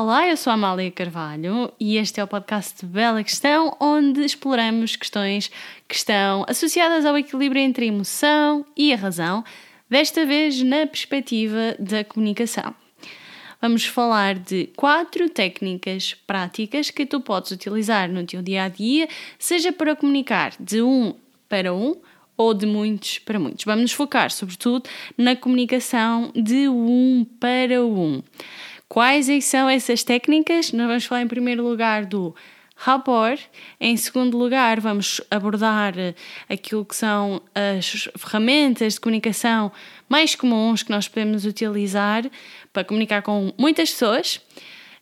Olá, eu sou a Amália Carvalho e este é o podcast Bela Questão, onde exploramos questões que estão associadas ao equilíbrio entre a emoção e a razão, desta vez na perspectiva da comunicação. Vamos falar de quatro técnicas práticas que tu podes utilizar no teu dia a dia, seja para comunicar de um para um ou de muitos para muitos. Vamos nos focar, sobretudo, na comunicação de um para um. Quais é são essas técnicas? Nós vamos falar em primeiro lugar do rapport. Em segundo lugar, vamos abordar eh, aquilo que são as ferramentas de comunicação mais comuns que nós podemos utilizar para comunicar com muitas pessoas.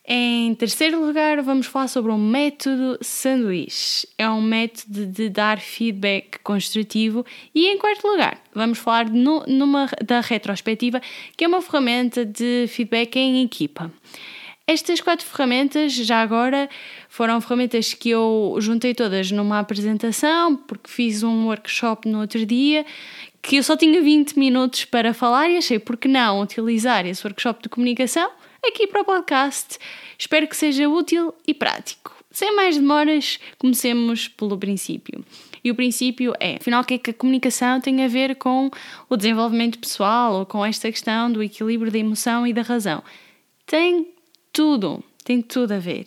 Em terceiro lugar, vamos falar sobre o método sanduíche. É um método de dar feedback construtivo. E em quarto lugar, vamos falar no, numa, da retrospectiva, que é uma ferramenta de feedback em equipa. Estas quatro ferramentas, já agora, foram ferramentas que eu juntei todas numa apresentação, porque fiz um workshop no outro dia, que eu só tinha 20 minutos para falar e achei, por que não utilizar esse workshop de comunicação aqui para o podcast. Espero que seja útil e prático. Sem mais demoras, comecemos pelo princípio. E o princípio é, afinal, o que é que a comunicação tem a ver com o desenvolvimento pessoal ou com esta questão do equilíbrio da emoção e da razão? Tem tudo, tem tudo a ver.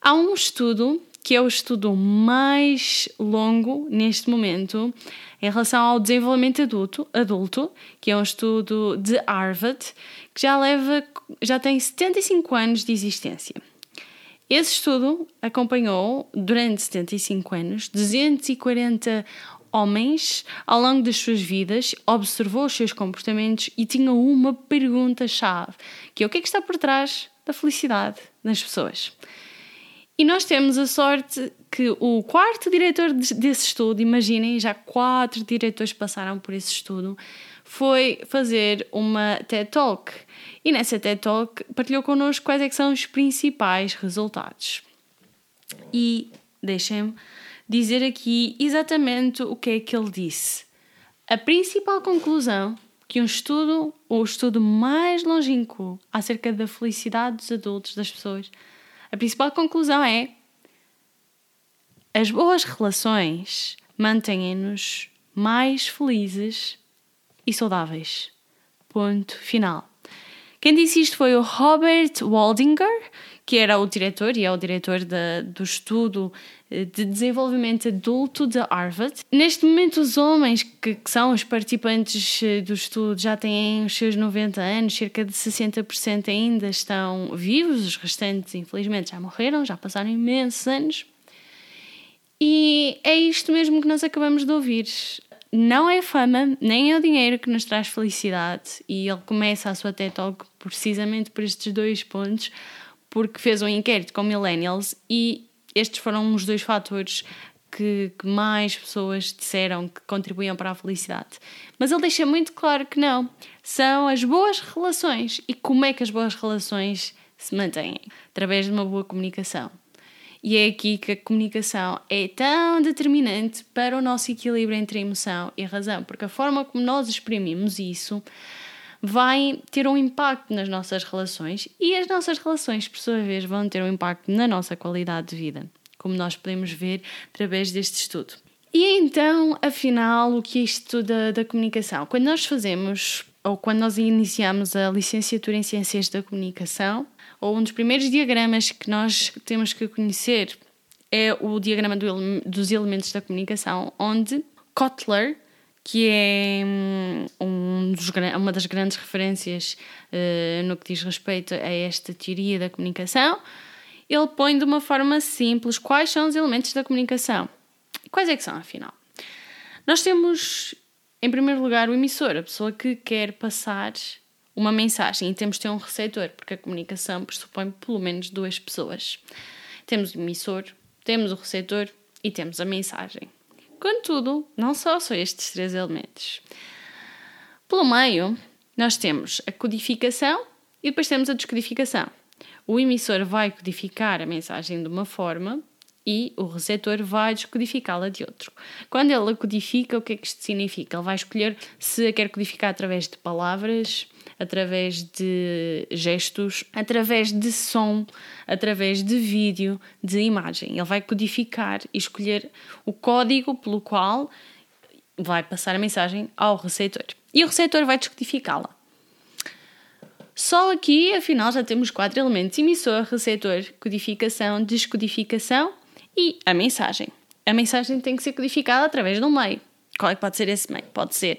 Há um estudo que é o estudo mais longo neste momento em relação ao desenvolvimento adulto, adulto, que é um estudo de Harvard, que já leva, já tem 75 anos de existência. Esse estudo acompanhou durante 75 anos 240 homens ao longo das suas vidas, observou os seus comportamentos e tinha uma pergunta-chave, que é o que é que está por trás da felicidade das pessoas. E nós temos a sorte que o quarto diretor desse estudo, imaginem, já quatro diretores passaram por esse estudo, foi fazer uma TED Talk. E nessa TED Talk partilhou connosco quais é são os principais resultados. E deixem-me dizer aqui exatamente o que é que ele disse. A principal conclusão que um estudo, ou o estudo mais longínquo acerca da felicidade dos adultos, das pessoas, a principal conclusão é: as boas relações mantêm-nos mais felizes e saudáveis. Ponto final. Quem disse isto foi o Robert Waldinger, que era o diretor e é o diretor de, do estudo eh, de desenvolvimento adulto de Harvard. Neste momento, os homens que, que, são os participantes eh, do estudo já têm os seus 90 anos, cerca de 60% ainda estão vivos, os restantes, infelizmente, já morreram, já passaram imensos anos. E é isto mesmo que nós acabamos de ouvir não é fama, nem é o dinheiro que nos traz felicidade. E ele começa a sua TED Talk precisamente por estes dois pontos, porque fez um inquérito com millennials e estes foram os dois fatores que, que, mais pessoas disseram que contribuíam para a felicidade. Mas ele deixa muito claro que não. São as boas relações. E como é que as boas relações se mantêm? Através de uma boa comunicação. E é aqui que a comunicação é tão determinante para o nosso equilíbrio entre emoção e razão, porque a forma como nós exprimimos isso vai ter um impacto nas nossas relações e as nossas relações, por sua vez, vão ter um impacto na nossa qualidade de vida, como nós podemos ver através deste estudo. E então, afinal, o que é isto da, da comunicação? Quando nós fazemos ou quando nós iniciamos a licenciatura em Ciências da Comunicação, ou um dos primeiros diagramas que nós temos que conhecer é o diagrama do, dos elementos da comunicação, onde Kotler, que é hum, um dos, uma das grandes referências uh, no que diz respeito a esta teoria da comunicação, ele põe de uma forma simples quais são os elementos da comunicação. Quais é que são, afinal? Nós temos, em primeiro lugar, o emissor, a pessoa que quer passar uma mensagem e temos de ter um receptor, porque a comunicação pressupõe pelo menos duas pessoas. Temos o emissor, temos o receptor e temos a mensagem. Contudo, não só são estes três elementos. Pelo meio, nós temos a codificação e depois temos a descodificação. O emissor vai codificar a mensagem de uma forma e o receptor vai descodificá-la de outro. Quando ele a codifica, o que é que isto significa? Ele vai escolher se a quer codificar através de palavras, através de gestos, através de som, através de vídeo, de imagem. Ele vai codificar e escolher o código pelo qual vai passar a mensagem ao receptor. E o receptor vai descodificá-la. Só aqui, afinal, já temos quatro elementos: emissor, receptor, codificação, descodificação e a mensagem. A mensagem tem que ser codificada através de um meio. Qual é que pode ser esse meio? Pode ser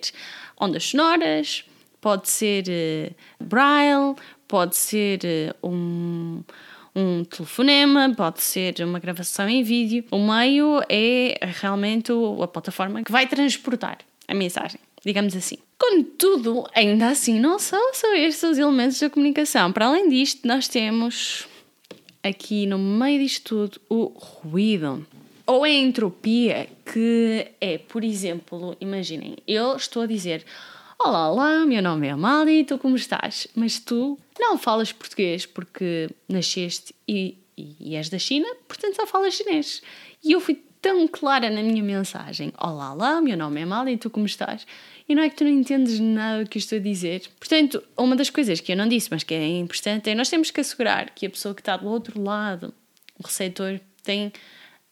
ondas sonoras, pode ser uh, braille, pode ser uh, um, um telefonema, pode ser uma gravação em vídeo. O meio é realmente a plataforma que vai transportar a mensagem, digamos assim. Contudo, ainda assim, não são só estes os elementos da comunicação. Para além disto, nós temos aqui no meio disto tudo o ruído. Ou a entropia, que é, por exemplo, imaginem, eu estou a dizer Olá, olá, meu nome é Amália tu como estás? Mas tu não falas português porque nasceste e, e, és da China, portanto só falas chinês. E eu fui tão clara na minha mensagem: Olá, olá, meu nome é Amália tu como estás? E não é que tu não entendes nada do que estou a dizer. Portanto, uma das coisas que eu não disse, mas que é importante, é nós temos que assegurar que a pessoa que está do outro lado, o receptor, tem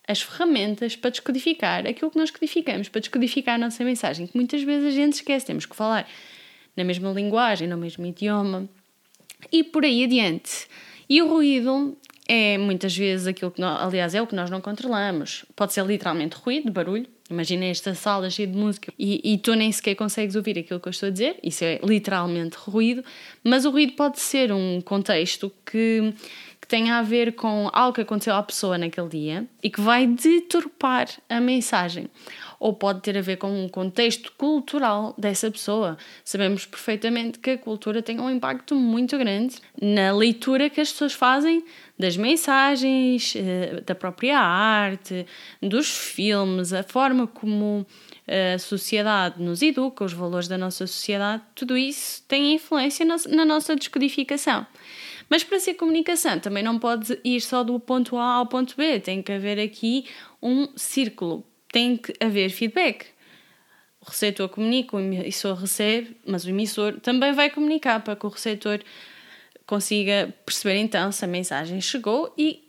as ferramentas para descodificar aquilo que nós codificamos, para descodificar a nossa mensagem, que muitas vezes a gente esquece, temos que falar na mesma linguagem, no mesmo idioma e por aí adiante. E o ruído é muitas vezes aquilo que, nós, aliás, é o que nós não controlamos. Pode ser literalmente ruído, barulho. Imagina esta sala cheia de música e, e tu nem sequer consegues ouvir aquilo que eu estou a dizer. Isso é literalmente ruído. Mas o ruído pode ser um contexto que tenha a ver com algo que aconteceu à pessoa naquele dia e que vai deturpar a mensagem. Ou pode ter a ver com um contexto cultural dessa pessoa. Sabemos perfeitamente que a cultura tem um impacto muito grande na leitura que as pessoas fazem das mensagens, eh, da própria arte, dos filmes, a forma como a sociedade nos educa, os valores da nossa sociedade, tudo isso tem influência na nossa descodificação. Mas para ser comunicação também não pode ir só do ponto A ao ponto B, tem que haver aqui um círculo, tem que haver feedback. O receptor comunica, o emissor recebe, mas o emissor também vai comunicar para que o receptor consiga perceber então se a mensagem chegou e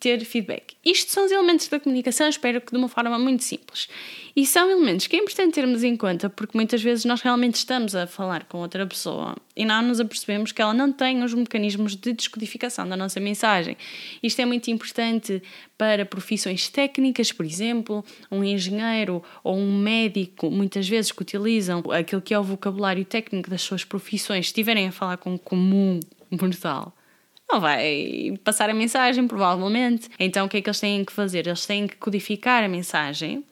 ter feedback. Isto são os elementos da comunicação, espero que de uma forma muito simples. E são elementos que é importante termos em conta porque muitas vezes nós realmente estamos a falar com outra pessoa e não nos apercebemos que ela não tem os mecanismos de descodificação da nossa mensagem. Isto é muito importante para profissões técnicas, por exemplo, um engenheiro ou um médico, muitas vezes que utilizam aquilo que é o vocabulário técnico das suas profissões, estiverem a falar com um comum mortal não vai passar a mensagem, provavelmente. Então o que é que eles têm que fazer? Eles têm que codificar a mensagem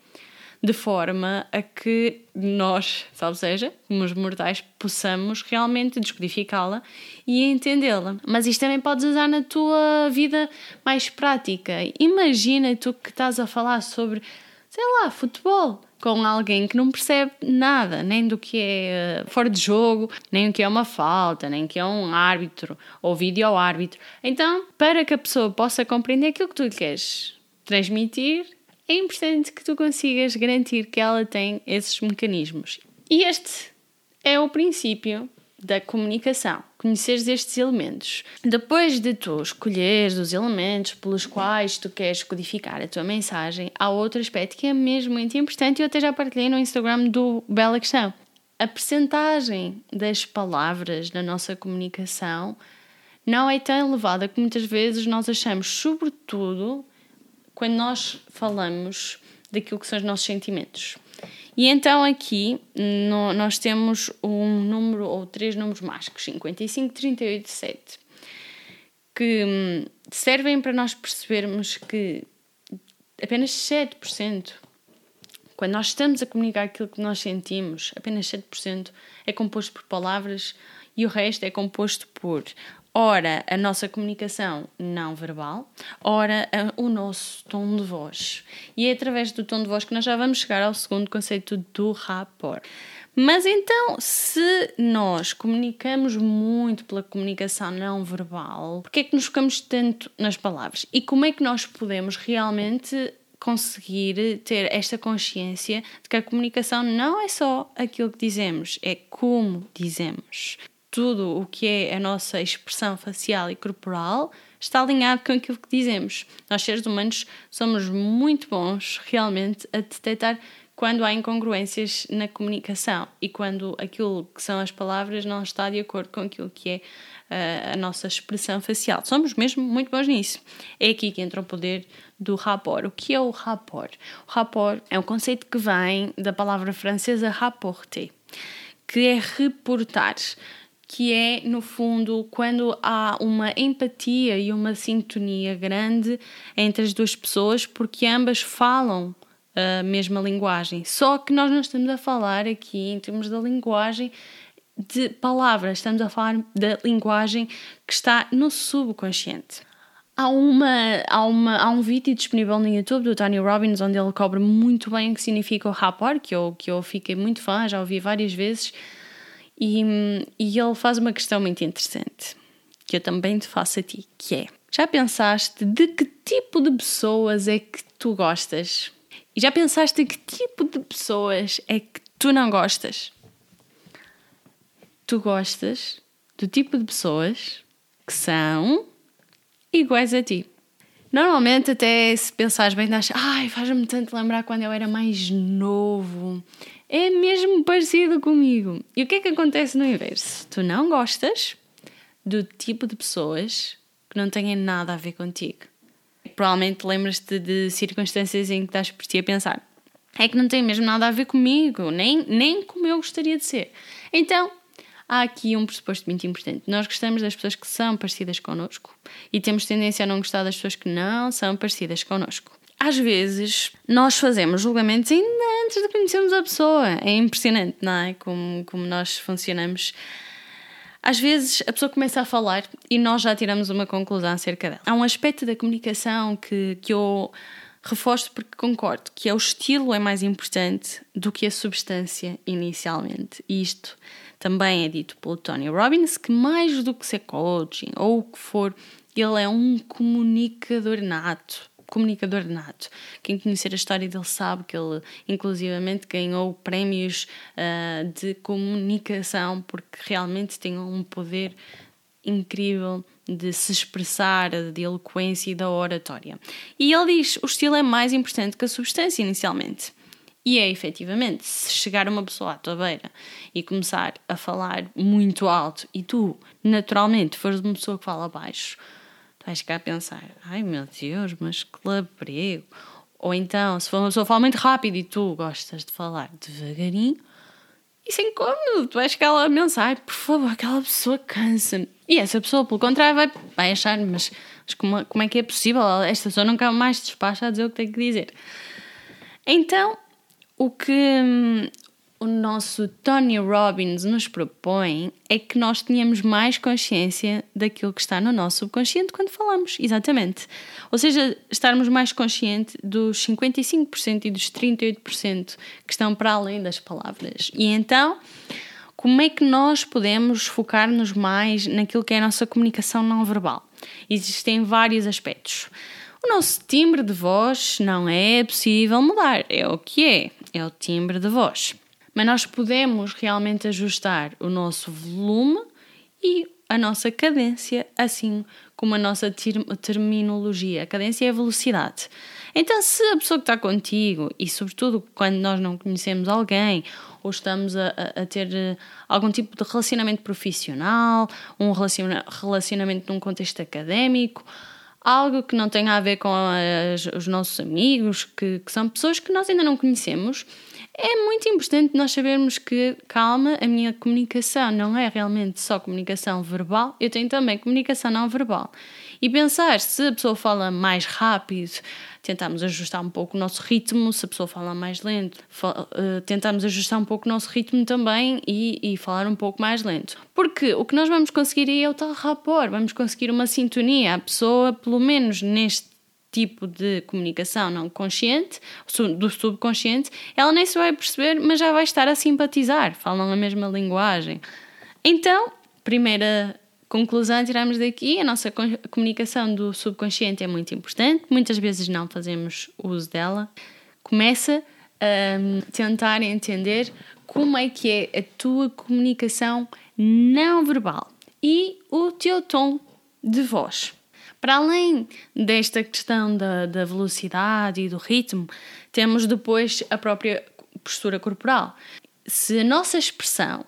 de forma a que nós, salvo seja, como os mortais, possamos realmente descodificá-la e entendê-la. Mas isto também podes usar na tua vida mais prática. Imagina tu que estás a falar sobre, sei lá, futebol com alguém que não percebe nada, nem do que é uh, fora de jogo, nem o que é uma falta, nem o que é um árbitro ou vídeo ao árbitro. Então, para que a pessoa possa compreender aquilo que tu queres transmitir, é importante que tu consigas garantir que ela tem esses mecanismos. E este é o princípio da comunicação, conheceres estes elementos. Depois de tu escolheres os elementos pelos quais tu queres codificar a tua mensagem, há outro aspecto que é mesmo muito importante e eu até já partilhei no Instagram do Bela Questão. A percentagem das palavras na nossa comunicação não é tão elevada que muitas vezes nós achamos, sobretudo quando nós falamos daquilo que são os nossos sentimentos. E então aqui no, nós temos um número ou três números mágicos, 55, 38 e 7, que hum, servem para nós percebermos que apenas 7%, quando nós estamos a comunicar aquilo que nós sentimos, apenas 7% é composto por palavras e o resto é composto por ora a nossa comunicação não verbal, ora o nosso tom de voz. E é através do tom de voz que nós já vamos chegar ao segundo conceito do rapport. Mas então, se nós comunicamos muito pela comunicação não verbal, porque é que nos focamos tanto nas palavras? E como é que nós podemos realmente conseguir ter esta consciência de que a comunicação não é só aquilo que dizemos, é como dizemos. Tudo o que é a nossa expressão facial e corporal está alinhado com aquilo que dizemos. Nós, seres humanos, somos muito bons realmente a detectar quando há incongruências na comunicação e quando aquilo que são as palavras não está de acordo com aquilo que é uh, a nossa expressão facial. Somos mesmo muito bons nisso. É aqui que entra o poder do rapport. O que é o rapport? O rapport é um conceito que vem da palavra francesa rapporter, que é reportar que é, no fundo, quando há uma empatia e uma sintonia grande entre as duas pessoas, porque ambas falam a mesma linguagem. Só que nós não estamos a falar aqui em termos da linguagem de palavras, estamos a falar da linguagem que está no subconsciente. Há, uma, há, uma, há um vídeo disponível no YouTube do Tony Robbins onde ele cobra muito bem o que significa o rapport, que eu, que eu fiquei muito fã, já ouvi várias vezes, e, e ele faz uma questão muito interessante, que eu também te faço a ti, que é, já pensaste de que tipo de pessoas é que tu gostas? E já pensaste que tipo de pessoas é que tu não gostas? Tu gostas do tipo de pessoas que são iguais a ti. Normalmente, até se pensares bem, achas, ai, faz-me tanto lembrar quando eu era mais novo. É mesmo parecido comigo. E o que é que acontece no inverso? Tu não gostas do tipo de pessoas que não têm nada a ver contigo provavelmente lembras-te de circunstâncias em que estás por ti a pensar é que não tem mesmo nada a ver comigo, nem, nem como eu gostaria de ser. Então, há aqui um pressuposto muito importante. Nós gostamos das pessoas que são parecidas connosco e temos tendência a não gostar das pessoas que não são parecidas connosco. Às vezes, nós fazemos julgamentos ainda antes de conhecermos a pessoa. É impressionante, não é? Como, como nós funcionamos às vezes a pessoa começa a falar e nós já tiramos uma conclusão acerca dela. Há um aspecto da comunicação que, que eu reforço porque concordo que é o estilo é mais importante do que a substância inicialmente. Isto também é dito pelo Tony Robbins, que mais do que ser coaching ou o que for, ele é um comunicador nato comunicador nato. Quem conhecer a história dele sabe que ele, inclusivamente, ganhou prémios uh, de comunicação porque realmente tem um poder incrível de se expressar, de eloquência e da oratória. E ele diz: o estilo é mais importante que a substância inicialmente. E é efetivamente, se chegar uma pessoa à tua beira e começar a falar muito alto e tu, naturalmente, fores uma pessoa que fala baixo, vais ficar a pensar: ai meu Deus, mas que labrego. Ou então, se for uma pessoa que fala muito rápido e tu gostas de falar devagarinho, isso é incómodo. Tu vais ficar lá a pensar: por favor, aquela pessoa cansa-me. E essa pessoa, pelo contrário, vai, vai achar: mas, mas como, como é que é possível? Esta pessoa nunca mais despacha a dizer o que tem que dizer. Então, o que, hum, o nosso Tony Robbins nos propõe é que nós tenhamos mais consciência daquilo que está no nosso subconsciente quando falamos, exatamente. Ou seja, estarmos mais conscientes dos 55% e dos 38% que estão para além das palavras. E então, como é que nós podemos focar-nos mais naquilo que é a nossa comunicação não verbal? Existem vários aspectos. O nosso timbre de voz não é possível mudar, é o que é, é o timbre de voz mas nós podemos realmente ajustar o nosso volume e a nossa cadência, assim como a nossa terminologia. A cadência é a velocidade. Então, se a pessoa que está contigo, e sobretudo quando nós não conhecemos alguém, ou estamos a, a, a ter eh, algum tipo de relacionamento profissional, um relacionamento num contexto académico, algo que não tenha a ver com as, os nossos amigos, que, que são pessoas que nós ainda não conhecemos, é muito importante nós sabermos que, calma, a minha comunicação não é realmente só comunicação verbal, eu tenho também comunicação não verbal. E pensar se a pessoa fala mais rápido, tentamos ajustar um pouco o nosso ritmo, se a pessoa fala mais lento, uh, tentamos ajustar um pouco o nosso ritmo também e, e, falar um pouco mais lento. Porque o que nós vamos conseguir é o tal rapport, vamos conseguir uma sintonia. A pessoa, pelo menos neste tipo de comunicação não consciente, do subconsciente, ela nem se vai perceber, mas já vai estar a simpatizar, falam a mesma linguagem. Então, primeira conclusão tiramos daqui, a nossa comunicação do subconsciente é muito importante, muitas vezes não fazemos uso dela. Começa a hum, tentar entender como é que é a tua comunicação não verbal e o teu tom de voz. Para além desta questão da, da velocidade e do ritmo, temos depois a própria postura corporal. Se a nossa expressão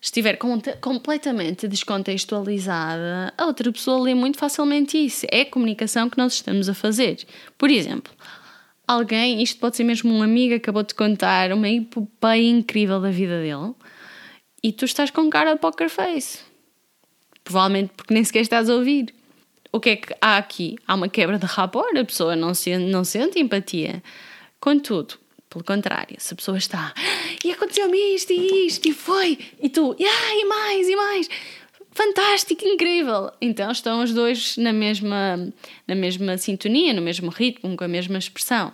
estiver completamente descontextualizada, a outra pessoa lê muito facilmente isso. É a comunicação que nós estamos a fazer. Por exemplo, alguém, isto pode ser mesmo um amigo, acabou de contar uma epopeia incrível da vida dele e tu estás com cara de poker face. Provavelmente porque nem sequer estás a ouvir. O que é que há aqui? Há uma quebra de rapport, a pessoa não sente, não sente empatia. Contudo, pelo contrário, se a pessoa está e aconteceu-me isto e isto e foi, e tu, ah, e mais, e mais, fantástico, incrível. Então estão os dois na mesma, na mesma sintonia, no mesmo ritmo, com a mesma expressão.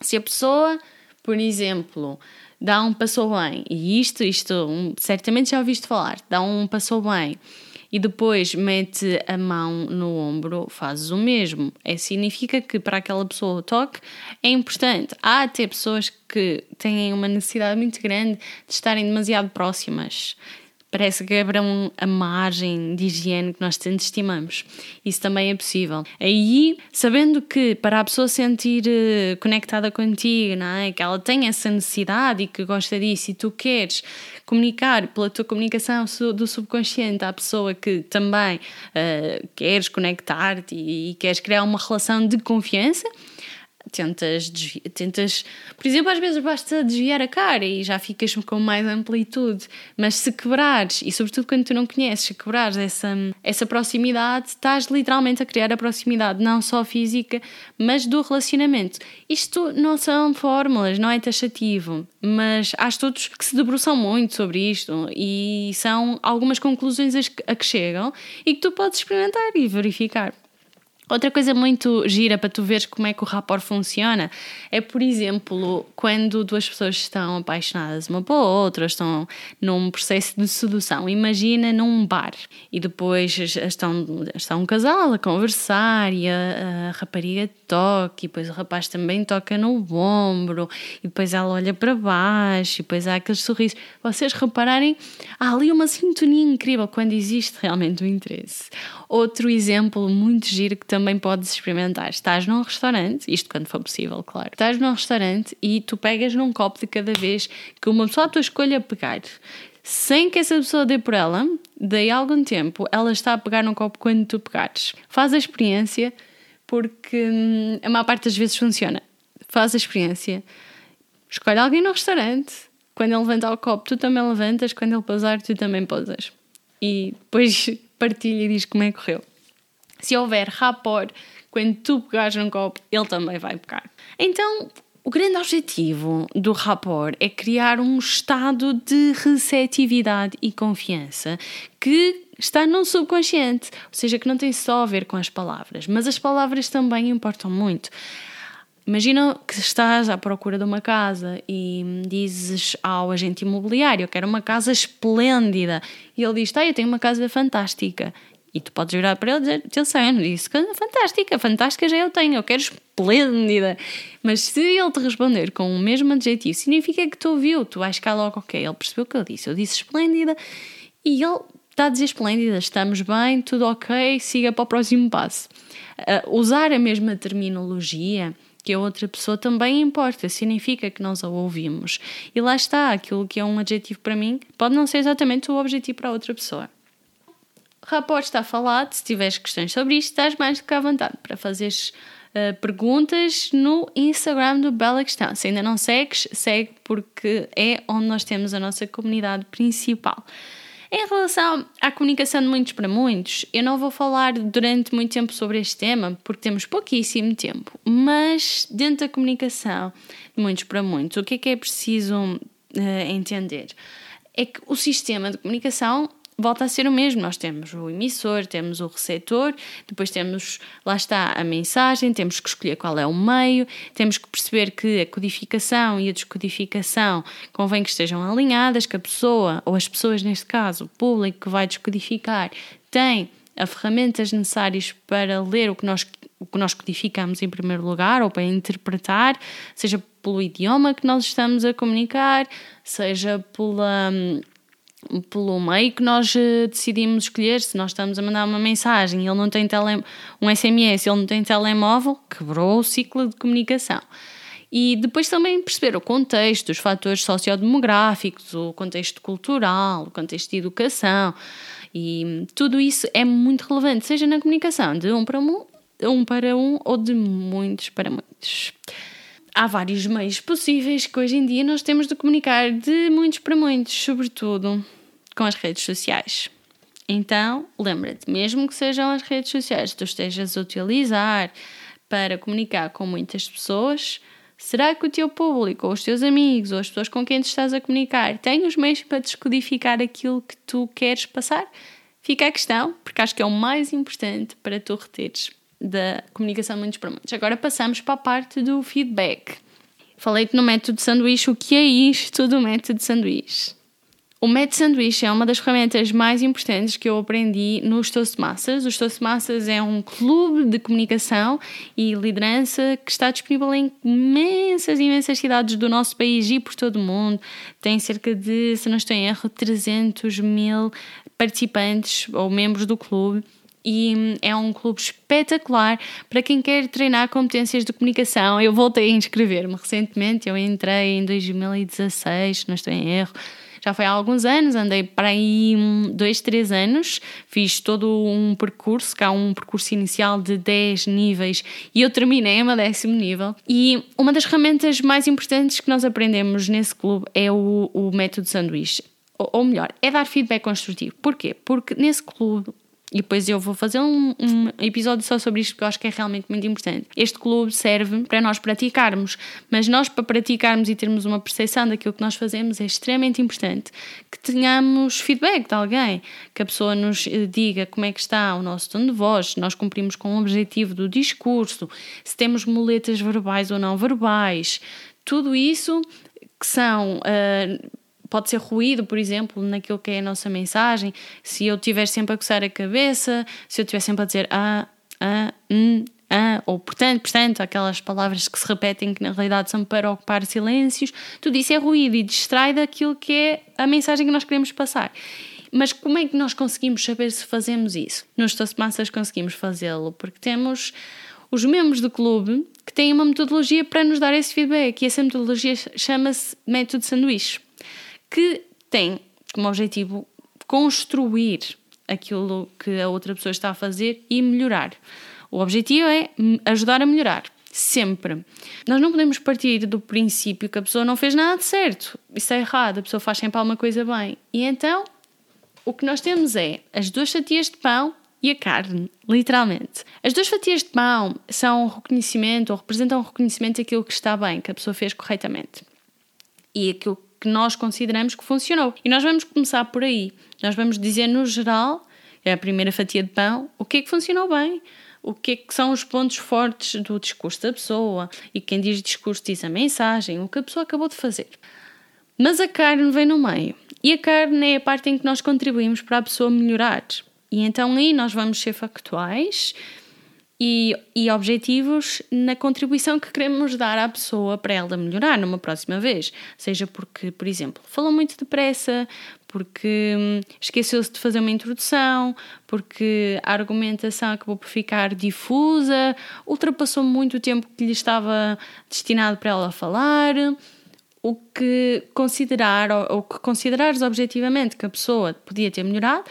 Se a pessoa, por exemplo, dá um passou bem, e isto, isto, um, certamente já ouviste falar, dá um passou bem e depois mete a mão no ombro, fazes o mesmo. É, significa que para aquela pessoa o toque é importante. Há até pessoas que têm uma necessidade muito grande de estarem demasiado próximas parece que quebram a margem de higiene que nós tanto estimamos. Isso também é possível. Aí, sabendo que para a pessoa sentir eh, conectada contigo, não é? que ela tem essa necessidade e que gosta disso, e tu queres comunicar pela tua comunicação do subconsciente à pessoa que também uh, queres conectar-te e, e queres criar uma relação de confiança, tentas, tentas, por exemplo, às vezes basta desviar a cara e já ficas com mais amplitude, mas se quebrares, e sobretudo quando tu não conheces, se quebrares essa, essa proximidade, estás literalmente a criar a proximidade, não só física, mas do relacionamento. Isto não são fórmulas, não é taxativo, mas há estudos que se debruçam muito sobre isto e são algumas conclusões a que chegam e que tu podes experimentar e verificar. Outra coisa muito gira para tu veres como é que o rapport funciona é, por exemplo, quando duas pessoas estão apaixonadas uma pela outra, estão num processo de sedução. Imagina num bar e depois estão, está um casal a conversar e a, a rapariga toca e depois o rapaz também toca no ombro e depois ela olha para baixo e depois há aqueles sorrisos. Vocês repararem, há ali uma sintonia incrível quando existe realmente o interesse. Outro exemplo muito giro que também podes experimentar: estás num restaurante, isto quando for possível, claro. Estás num restaurante e tu pegas num copo de cada vez que uma pessoa à tua escolha pegar sem que essa pessoa dê por ela, daí algum tempo ela está a pegar num copo quando tu pegares. Faz a experiência, porque hum, a maior parte das vezes funciona. Faz a experiência, escolhe alguém no restaurante, quando ele levanta o copo, tu também levantas, quando ele pousar, tu também pousas. E depois partilha e diz como é que correu. Se houver rapport, quando tu pegares num copo, ele também vai pegar. Então, o grande objetivo do rapport é criar um estado de receptividade e confiança que está no subconsciente, ou seja, que não tem só a ver com as palavras, mas as palavras também importam muito. Imagina que estás à procura de uma casa e dizes ao agente imobiliário: Eu quero uma casa esplêndida. E ele diz: Tá, eu tenho uma casa fantástica. E tu podes virar para ele e dizer: Atenção, eu não disse fantástica, fantástica já eu tenho, eu quero esplêndida. Mas se ele te responder com o mesmo adjetivo, significa que tu ouviu, tu vais ficar logo, ok, ele percebeu o que eu disse. Eu disse esplêndida e ele está a dizer esplêndida, estamos bem, tudo ok, siga para o próximo passo. Uh, usar a mesma terminologia que a outra pessoa também importa, significa que nós a ouvimos. E lá está, aquilo que é um adjetivo para mim pode não ser exatamente o objetivo para a outra pessoa. Rapport está falado, se tiveres questões sobre isto, estás mais do que à vontade para fazeres uh, perguntas no Instagram do Bela Questão. Se ainda não segues, segue porque é onde nós temos a nossa comunidade principal. Em relação à comunicação de muitos para muitos, eu não vou falar durante muito tempo sobre este tema, porque temos pouquíssimo tempo, mas dentro da comunicação de muitos para muitos, o que é que é preciso uh, entender? É que o sistema de comunicação volta a ser o mesmo. Nós temos o emissor, temos o receptor, depois temos, lá está, a mensagem, temos que escolher qual é o meio, temos que perceber que a codificação e a descodificação convém que estejam alinhadas, que a pessoa, ou as pessoas neste caso, o público que vai descodificar, tem as ferramentas necessárias para ler o que nós o que nós codificamos em primeiro lugar ou para interpretar, seja pelo idioma que nós estamos a comunicar, seja pela, pelo meio que nós eh, decidimos escolher. Se nós estamos a mandar uma mensagem ele não tem tele, um SMS, ele não tem telemóvel, quebrou o ciclo de comunicação. E depois também perceber o contexto, os fatores sociodemográficos, o contexto cultural, o contexto de educação. E tudo isso é muito relevante, seja na comunicação de um para um, um para um ou de muitos para muitos. Há vários meios possíveis que hoje em dia nós temos de comunicar de muitos para muitos, sobretudo com as redes sociais. Então, lembra-te, mesmo que sejam as redes sociais que tu estejas a utilizar para comunicar com muitas pessoas, será que o teu público, ou os teus amigos, ou as pessoas com quem te estás a comunicar, têm os meios para descodificar aquilo que tu queres passar? Fica a questão, porque acho que é o mais importante para tu reteres da comunicação de muitos para muitos. Agora passamos para a parte do feedback. Falei-te no método sanduíche. O que é isto do método sanduíche? O método sanduíche é uma das ferramentas mais importantes que eu aprendi nos Toastmasters. Os Toastmasters é um clube de comunicação e liderança que está disponível em imensas, imensas cidades do nosso país e por todo o mundo. Tem cerca de, se não estou em erro, 300 mil participantes ou membros do clube e hum, é um clube espetacular para quem quer treinar competências de comunicação. Eu voltei a inscrever-me recentemente, eu entrei em 2016, não estou em erro. Já foi há alguns anos, andei para aí hum, dois, três anos, fiz todo um percurso, cá um percurso inicial de 10 níveis e eu terminei a décimo nível. E uma das ferramentas mais importantes que nós aprendemos nesse clube é o, o método sanduíche ou melhor, é dar feedback construtivo. Porquê? Porque nesse clube e depois eu vou fazer um, um, episódio só sobre isto porque eu acho que é realmente muito importante. Este clube serve para nós praticarmos, mas nós para praticarmos e termos uma percepção daquilo que nós fazemos é extremamente importante que tenhamos feedback de alguém, que a pessoa nos eh, diga como é que está o nosso tom de voz, se nós cumprimos com o objetivo do discurso, se temos muletas verbais ou não verbais, tudo isso que são uh, pode ser ruído, por exemplo, naquilo que é a nossa mensagem. Se eu estiver sempre a coçar a cabeça, se eu estiver sempre a dizer ah, ah, hum, ah, ou portanto, portanto, aquelas palavras que se repetem que na realidade são para ocupar silêncios, tudo isso é ruído e distrai daquilo que é a mensagem que nós queremos passar. Mas como é que nós conseguimos saber se fazemos isso? Nos Toastmasters conseguimos fazê-lo porque temos os membros do clube que têm uma metodologia para nos dar esse feedback e essa metodologia chama-se método sanduíche que tem como objetivo construir aquilo que a outra pessoa está a fazer e melhorar. O objetivo é ajudar a melhorar. Sempre. Nós não podemos partir do princípio que a pessoa não fez nada de certo. Isso é errado, a pessoa faz sempre alguma coisa bem. E então, o que nós temos é as duas fatias de pão e a carne, literalmente. As duas fatias de pão são um reconhecimento ou representam um reconhecimento daquilo que está bem, que a pessoa fez corretamente. E aquilo que nós consideramos que funcionou. E nós vamos começar por aí. Nós vamos dizer, no geral, é a primeira fatia de pão, o que é que funcionou bem, o que, é que são os pontos fortes do discurso da pessoa. E quem diz discurso diz a mensagem, o que a pessoa acabou de fazer. Mas a carne vem no meio. E a carne é a parte em que nós contribuímos para a pessoa melhorar. E então aí nós vamos ser factuais e, e objetivos na contribuição que queremos dar à pessoa para ela melhorar numa próxima vez. Seja porque, por exemplo, falou muito depressa, porque hum, esqueceu-se de fazer uma introdução, porque a argumentação acabou por ficar difusa, ultrapassou muito o tempo que lhe estava destinado para ela falar. O que considerar ou que considerares objetivamente que a pessoa podia ter melhorado,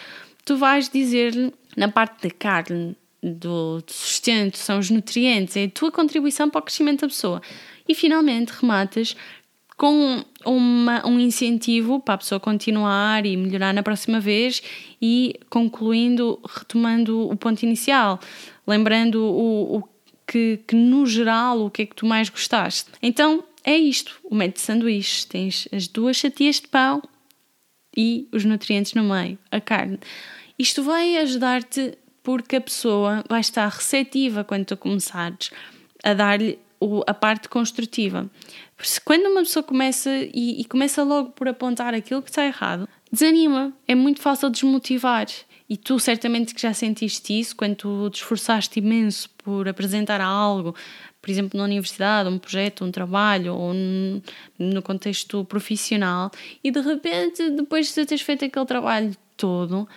tu vais dizer-lhe na parte da carne do, sustento, são os nutrientes, é a tua contribuição para o crescimento da pessoa. E finalmente rematas com uma, um incentivo para a pessoa continuar e melhorar na próxima vez e concluindo, retomando o ponto inicial, lembrando o, o que, que no geral o que é que tu mais gostaste. Então é isto, o método de sanduíche. Tens as duas fatias de pão e os nutrientes no meio, a carne. Isto vai ajudar-te porque a pessoa vai estar receptiva quando tu começares a dar-lhe a parte construtiva. Porque quando uma pessoa começa e, e, começa logo por apontar aquilo que está errado, desanima, é muito fácil desmotivar. E tu certamente que já sentiste isso quando tu te esforçaste imenso por apresentar algo, por exemplo, na universidade, um projeto, um trabalho, ou no contexto profissional, e de repente, depois de teres feito aquele trabalho todo,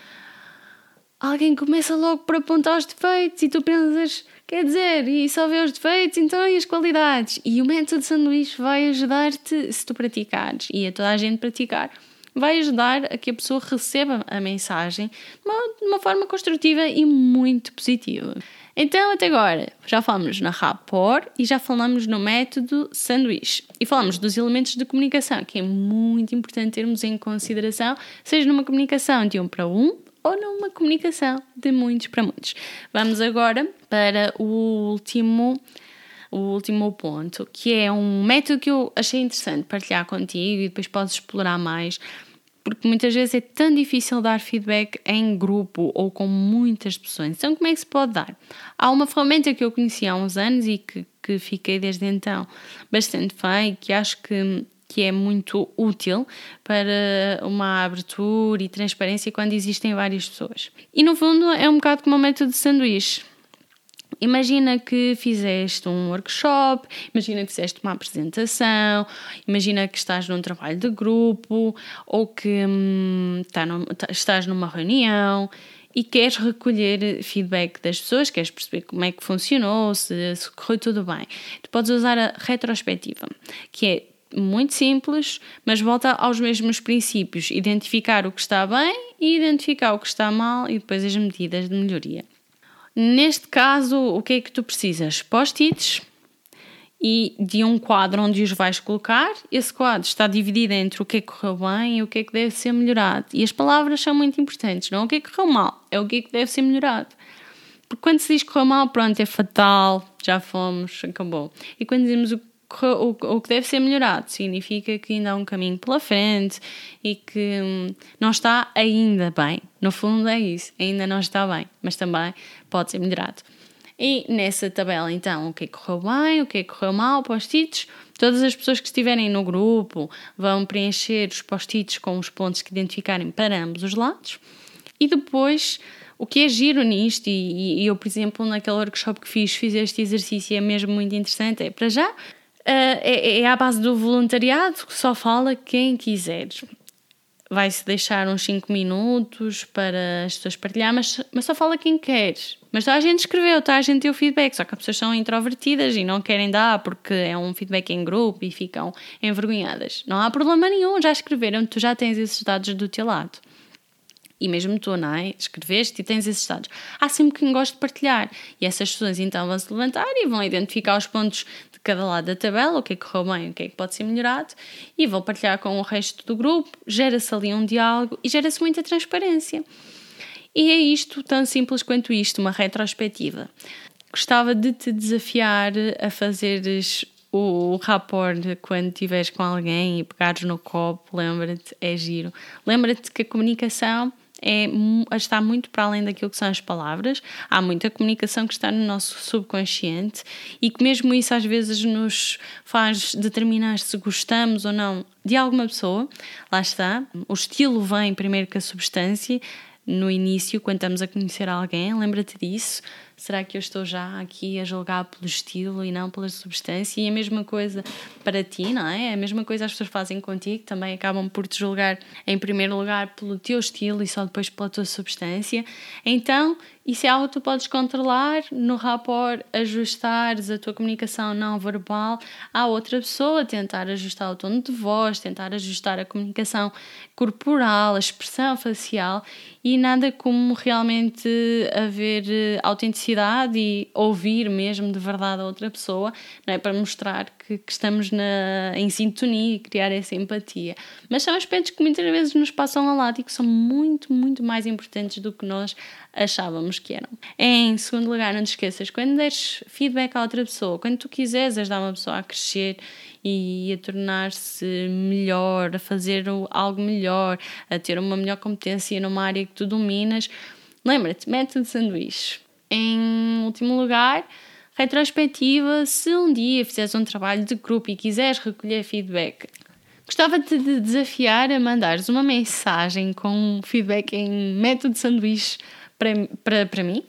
alguém começa logo por apontar os defeitos e tu pensas, quer dizer, e só vê os defeitos, então e as qualidades? E o método de sanduíche vai ajudar-te, se tu praticares, e a toda a gente praticar, vai ajudar a que a pessoa receba a mensagem de uma, de uma forma construtiva e muito positiva. Então, até agora, já falamos na rapport e já falamos no método sanduíche. E falamos dos elementos de comunicação, que é muito importante termos em consideração, seja numa comunicação de um para um ou numa comunicação de muitos para muitos. Vamos agora para o último o último ponto, que é um método que eu achei interessante partilhar contigo e depois podes explorar mais porque muitas vezes é tão difícil dar feedback em grupo ou com muitas pessoas. Então, como é que se pode dar? Há uma ferramenta que eu conheci há uns anos e que, que fiquei desde então bastante fã e que acho que, que é muito útil para uma abertura e transparência quando existem várias pessoas. E no fundo é um bocado como um método de sanduíche Imagina que fizeste um workshop, imagina que fizeste uma apresentação, imagina que estás num trabalho de grupo ou que hum, tá tá, estás numa reunião e queres recolher feedback das pessoas, queres perceber como é que funcionou, se, se correu tudo bem. Tu podes usar a retrospectiva, que é muito simples, mas volta aos mesmos princípios: identificar o que está bem e identificar o que está mal e depois as medidas de melhoria. Neste caso, o que é que tu precisas? Post-its e de um quadro onde os vais colocar. Esse quadro está dividido entre o que é que correu bem e o que é que deve ser melhorado. E as palavras são muito importantes, não é o que é que correu mal, é o que é que deve ser melhorado. Porque quando se diz que correu mal, pronto, é fatal, já fomos, acabou. E quando dizemos o o, o que deve ser melhorado significa que ainda há um caminho pela frente e que hum, não está ainda bem. No fundo é isso, ainda não está bem, mas também pode ser melhorado. E nessa tabela, então, o que é que correu bem, o que é que correu mal, post-its. Todas as pessoas que estiverem no grupo vão preencher os post-its com os pontos que identificarem para ambos os lados. E depois, o que é giro nisto, e, e eu, por exemplo, naquele workshop que fiz, fiz este exercício é mesmo muito interessante, é para já é, é à base do voluntariado que só fala quem quiser. Vai-se deixar uns 5 minutos para as pessoas partilhar, mas, mas só fala quem quer. Mas toda a gente escreveu, toda a gente deu feedback, só que as pessoas são introvertidas e não querem dar porque é um feedback em grupo e ficam envergonhadas. Não há problema nenhum, já escreveram, tu já tens esses dados do teu lado e mesmo tu, não é? Escreveste e tens esses dados. Há sempre quem gosta de partilhar e essas pessoas então vão se levantar e vão identificar os pontos cada lado da tabela, o que é que correu bem, o que é que pode ser melhorado e vão partilhar com o resto do grupo. Gera-se ali um diálogo e gera-se muita transparência. E é isto, tão simples quanto isto, uma retrospectiva. Gostava de te desafiar a fazeres o rapport quando estiveres com alguém e pegares no copo, lembra-te, é giro. Lembra-te que a comunicação é, está muito para além daquilo que são as palavras. Há muita comunicação que está no nosso subconsciente e que, mesmo isso, às vezes nos faz determinar se gostamos ou não de alguma pessoa. Lá está. O estilo vem primeiro que a substância. No início, quando estamos a conhecer alguém, lembra-te disso. Será que eu estou já aqui a julgar pelo estilo e não pela substância? E a mesma coisa para ti, não é? A mesma coisa as pessoas fazem contigo, também acabam por te julgar em primeiro lugar pelo teu estilo e só depois pela tua substância. Então, isso é algo que tu podes controlar no rapport, ajustares a tua comunicação não verbal à outra pessoa, tentar ajustar o tom de voz, tentar ajustar a comunicação corporal, a expressão facial e nada como realmente haver autenticidade honestidade e ouvir mesmo de verdade a outra pessoa, não é? para mostrar que, que, estamos na, em sintonia e criar essa empatia. Mas são aspectos que muitas vezes nos passam ao lado e que são muito, muito mais importantes do que nós achávamos que eram. Em segundo lugar, não te esqueças, quando deres feedback a outra pessoa, quando tu quiseres ajudar uma pessoa a crescer e a tornar-se melhor, a fazer algo melhor, a ter uma melhor competência numa área que tu dominas, lembra-te, método de sanduíche. Em último lugar, retrospectiva, se um dia fizeres um trabalho de grupo e quiseres recolher feedback, gostava-te de desafiar a mandares uma mensagem com feedback em método sanduíche para, para, para mim,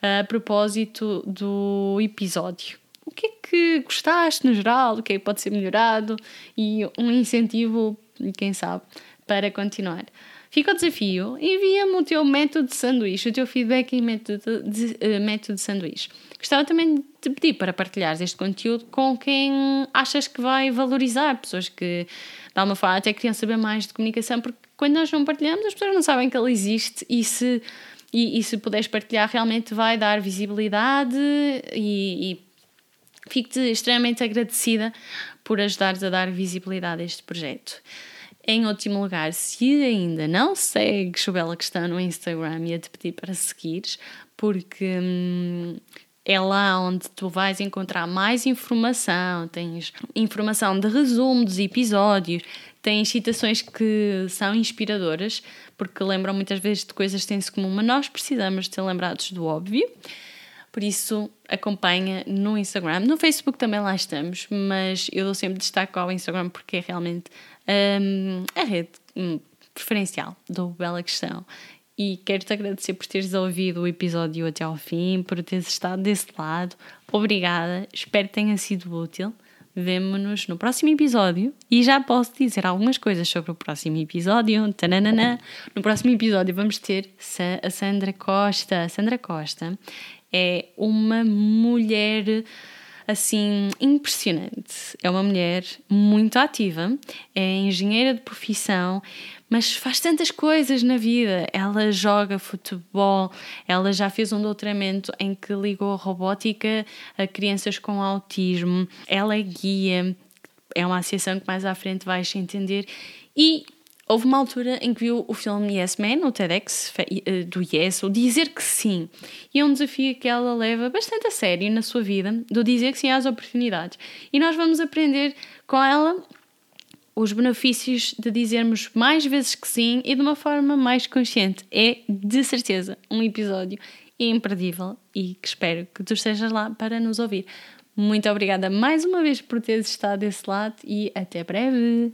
a propósito do episódio. O que é que gostaste no geral? O que é que pode ser melhorado? E um incentivo, quem sabe, para continuar. Fica o desafio, envia-me o teu método de sanduíche, o teu feedback em método de, uh, método de sanduíche. Gostava também de te pedir para partilhares este conteúdo com quem achas que vai valorizar, pessoas que, de alguma forma, até queriam saber mais de comunicação, porque quando nós não partilhamos, as pessoas não sabem que ele existe e se e, e se puderes partilhar, realmente vai dar visibilidade e, e fico-te extremamente agradecida por ajudares a dar visibilidade a este projeto. Em último lugar, se ainda não segues o Bela Questão no Instagram, ia-te pedir para seguires, porque hum, é lá onde tu vais encontrar mais informação, tens informação de resumo dos episódios, tens citações que são inspiradoras, porque lembram muitas vezes de coisas que têm-se comum, mas nós precisamos ser lembrados do óbvio. Por isso, acompanha no Instagram. No Facebook também lá estamos, mas eu dou sempre destaque ao Instagram porque é realmente um, a rede um, preferencial do Bela Questão e quero-te agradecer por teres ouvido o episódio até ao fim, por teres estado desse lado. Obrigada, espero que tenha sido útil. Vemo-nos no próximo episódio e já posso dizer algumas coisas sobre o próximo episódio. Tananana. No próximo episódio vamos ter a Sandra Costa. A Sandra Costa é uma mulher assim impressionante. É uma mulher muito ativa, é engenheira de profissão, mas faz tantas coisas na vida. Ela joga futebol, ela já fez um doutoramento em que ligou a robótica a crianças com autismo, ela é guia, é uma associação que mais à frente vais entender e Houve uma altura em que viu o filme Yes Man, no TEDx eh, do Yes, o dizer que sim. E é um desafio que ela leva bastante a sério na sua vida, do dizer que sim às oportunidades. E nós vamos aprender com ela os benefícios de dizermos mais vezes que sim e de uma forma mais consciente. É, de certeza, um episódio imperdível e que espero que tu estejas lá para nos ouvir. Muito obrigada mais uma vez por teres estado desse lado e até breve!